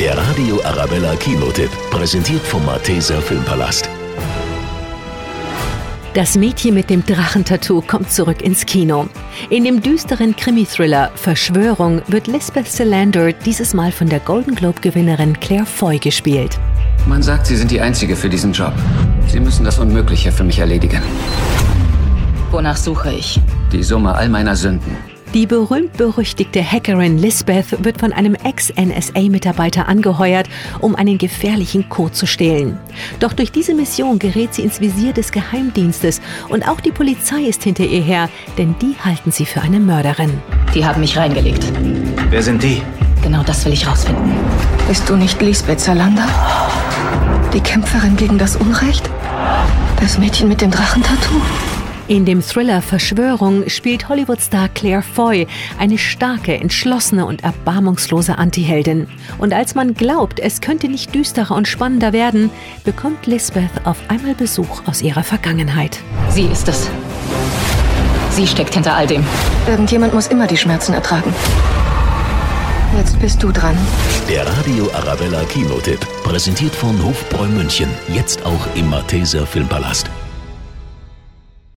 Der Radio Arabella Kinotipp, präsentiert vom Malteser Filmpalast. Das Mädchen mit dem Drachentattoo kommt zurück ins Kino. In dem düsteren Krimi-Thriller Verschwörung wird Lisbeth Salander dieses Mal von der Golden Globe-Gewinnerin Claire Foy gespielt. Man sagt, Sie sind die Einzige für diesen Job. Sie müssen das Unmögliche für mich erledigen. Wonach suche ich? Die Summe all meiner Sünden. Die berühmt-berüchtigte Hackerin Lisbeth wird von einem Ex-NSA-Mitarbeiter angeheuert, um einen gefährlichen Code zu stehlen. Doch durch diese Mission gerät sie ins Visier des Geheimdienstes und auch die Polizei ist hinter ihr her, denn die halten sie für eine Mörderin. Die haben mich reingelegt. Wer sind die? Genau das will ich rausfinden. Bist du nicht Lisbeth Salander? Die Kämpferin gegen das Unrecht? Das Mädchen mit dem Drachentattoo? In dem Thriller Verschwörung spielt Hollywood-Star Claire Foy eine starke, entschlossene und erbarmungslose Antiheldin. Und als man glaubt, es könnte nicht düsterer und spannender werden, bekommt Lisbeth auf einmal Besuch aus ihrer Vergangenheit. Sie ist es. Sie steckt hinter all dem. Irgendjemand muss immer die Schmerzen ertragen. Jetzt bist du dran. Der Radio Arabella Kinotipp, präsentiert von Hofbräu München, jetzt auch im Malteser Filmpalast.